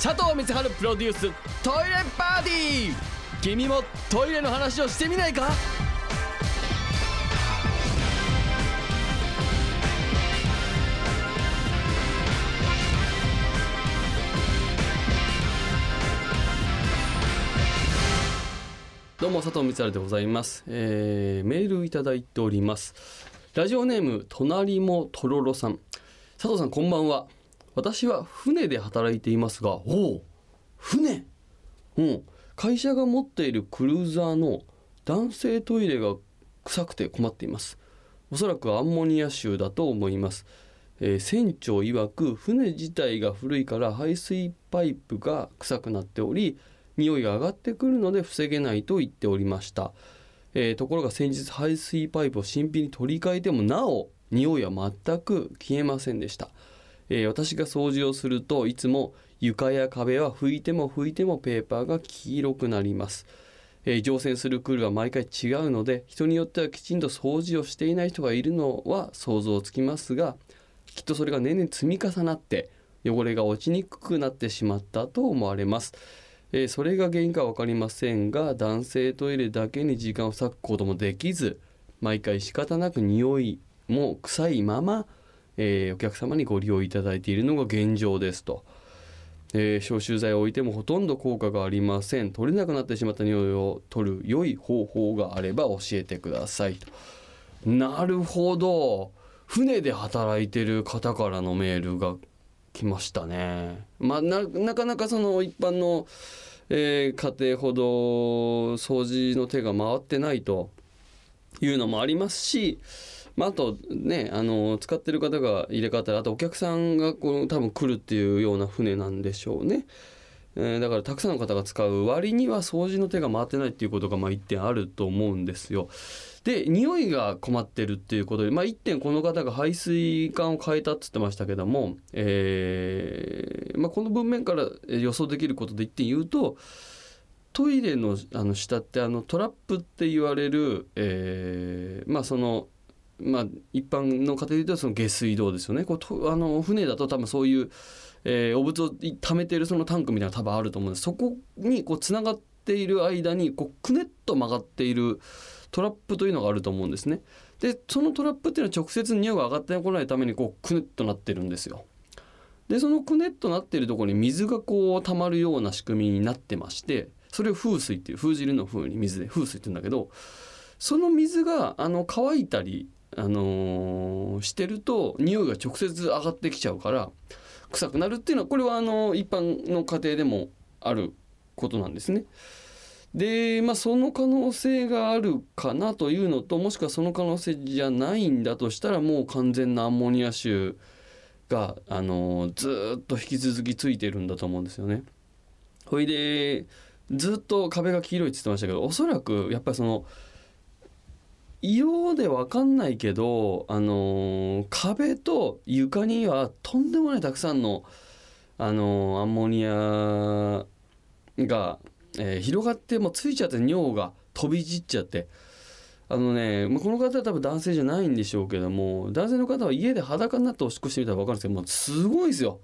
佐藤光晴プロデューストイレパーティー。君もトイレの話をしてみないか？どうも佐藤光晴でございます、えーメールいただいております。ラジオネーム隣もとろろさん。佐藤さんこんばんは。私は船で働いていますがおお船？うん。会社が持っているクルーザーの男性トイレが臭くて困っています。おそらくアンモニア臭だと思います、えー船長曰く船自体が古いから排水パイプが臭くなっており匂いが上がってくるので防げないと言っておりました、えーところが先日排水パイプを新品に取り替えてもなお匂いは全く消えませんでした、えー私が掃除をするといつも床や壁は拭いても拭いてもペーパーが黄色くなります、えー乗船するクールは毎回違うので人によってはきちんと掃除をしていない人がいるのは想像つきますがきっとそれが年々積み重なって汚れが落ちにくくなってしまったと思われます、えーそれが原因か分かりませんが男性トイレだけに時間を割くこともできず毎回仕方なく匂いも臭いまま、えーお客様にご利用いただいているのが現状ですと、えー消臭剤を置いてもほとんど効果がありません。取れなくなってしまった匂いを取る良い方法があれば教えてくださいと。なるほど。船で働いてる方からのメールが来ましたね。まあ、なかなかその一般の、えー家庭ほど掃除の手が回ってないというのもありますし、まあ、あとねあの使ってる方が入れ替わったらあとお客さんがこう多分来るっていうような船なんでしょうね。えーだからたくさんの方が使う割には掃除の手が回ってないっていうことがまあ一点あると思うんですよ。で匂いが困ってるっていうことで、まあ、一点この方が排水管を変えたって言ってましたけども、えーまあ、この文面から予想できることで一点言うとトイレのあの下ってあのトラップって言われる、えーまあそのまあ、一般の家庭で言うとその下水道ですよね。こうとあの船だと多分そういう、えーお物を溜めてるそのタンクみたいなの多分あると思うんです。そこにこうつながっている間にこうくねっと曲がっているトラップというのがあると思うんですね。でそのトラップっていうのは直接匂いが上がってこないためにこうくねっとなってるんですよ。でそのくねっとなってるところに水がこう溜まるような仕組みになってましてそれを風水っていう風汁の風に水で風水って言うんだけどその水があの乾いたり、あのーしてると匂いが直接上がってきちゃうから臭くなるっていうのはこれはあの一般の家庭でもあることなんですね。でまあその可能性があるかなというのともしくはその可能性じゃないんだとしたらもう完全なアンモニア臭が、あのーずっと引き続きついてるんだと思うんですよね。ほいでずっと壁が黄色いって言ってましたけどおそらくやっぱりその色で分かんないけど、あのー壁と床にはとんでもないたくさんの、あのーアンモニアが、えー広がってもうついちゃって尿が飛び散っちゃって。あのね、まこの方は多分男性じゃないんでしょうけども男性の方は家で裸になっておしっこしてみたら分かるんですけどもうすごいですよ。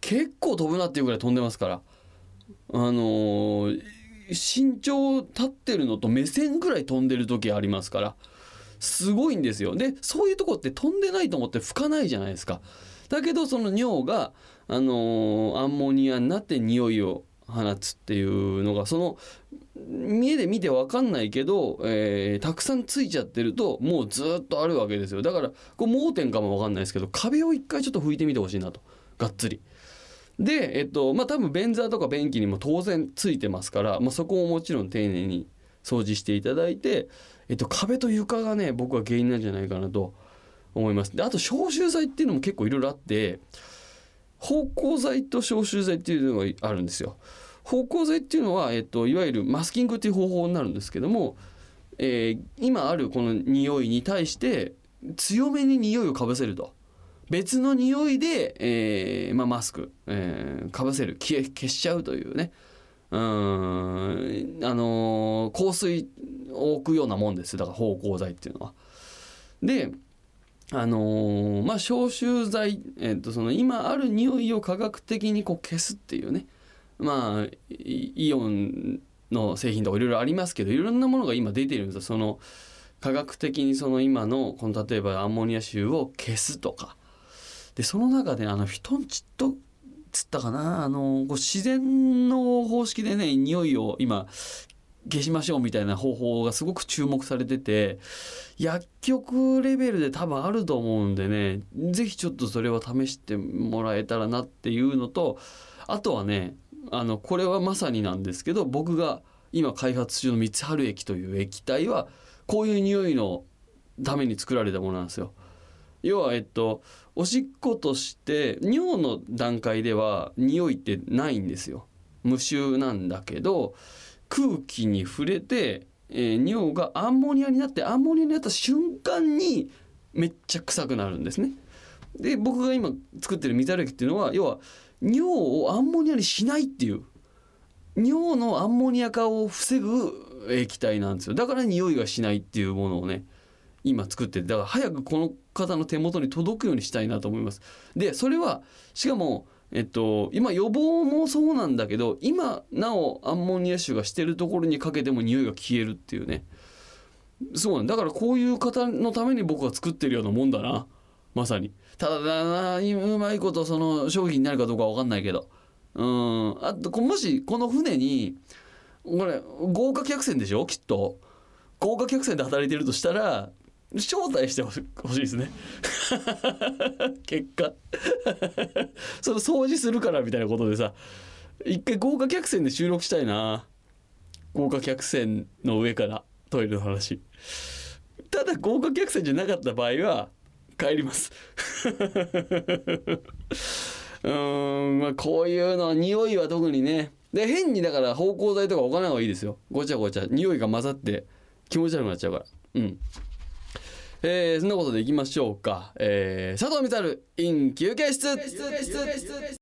結構飛ぶなっていうぐらい飛んでますから。あのー身長立ってるのと目線ぐらい飛んでる時ありますからすごいんですよ。でそういうとこって飛んでないと思って拭かないじゃないですか。だけどその尿が、あのーアンモニアになって匂いを放つっていうのがその家で見て分かんないけど、えーたくさんついちゃってるともうずっとあるわけですよ。だからこう盲点かも分かんないですけど壁を一回ちょっと拭いてみてほしいなと。がっつり。でえっとまあ多分便座とか便器にも当然ついてますから、まあ、そこももちろん丁寧に掃除していただいて、えっと、壁と床がね僕は原因なんじゃないかなと思います。であと消臭剤っていうのも結構いろいろあって芳香剤と消臭剤っていうのがあるんですよ。芳香剤っていうのは、えっと、いわゆるマスキングっていう方法になるんですけども、えー今あるこの匂いに対して強めに匂いをかぶせると。別の匂いで、えーまあ、マスク、えーかぶせる消え消しちゃうというね。うんあのー香水を置くようなもんですだから芳香剤っていうのは。であのーまあ消臭剤、えっとその今ある匂いを科学的にこう消すっていうね。まあイオンの製品とかいろいろありますけどいろんなものが今出てるんですよ。その科学的にその今のこの例えばアンモニア臭を消すとか。でその中であのフィトンチッドつったかなあのこう自然の方式でね匂いを今消しましょうみたいな方法がすごく注目されてて薬局レベルで多分あると思うんでね是非ちょっとそれは試してもらえたらなっていうのとあとはねあのこれはまさになんですけど僕が今開発中の三春液という液体はこういう匂いのために作られたものなんですよ。要はえっとおしっことして尿の段階では匂いってないんですよ。無臭なんだけど空気に触れて、えー尿がアンモニアになってアンモニアになった瞬間にめっちゃ臭くなるんですね。で僕が今作ってる水歩きっていうのは要は尿をアンモニアにしないっていう尿のアンモニア化を防ぐ液体なんですよだから匂いがしないっていうものをね今作ってだから早くこの方の手元に届くようにしたいなと思います。でそれはしかもえっと今予防もそうなんだけど今なおアンモニア臭がしてるところにかけても匂いが消えるっていうね。そうなんだからこういう方のために僕は作ってるようなもんだな。まさに。ただだなうまいことその商品になるかどうかわかんないけど。うん。あともしこの船にこれ豪華客船でしょ？きっと。豪華客船で働いてるとしたら招待してほしいですね。結果。その掃除するからみたいなことでさ一回豪華客船で収録したいな。豪華客船の上からトイレの話。ただ豪華客船じゃなかった場合は帰ります。うんまあこういうのは匂いは特にね。で変にだから芳香剤とか置かない方がいいですよ。ごちゃごちゃ。匂いが混ざって気持ち悪くなっちゃうから。うん。えー、そんなことでいきましょうか、えー、佐藤光 in 休憩室。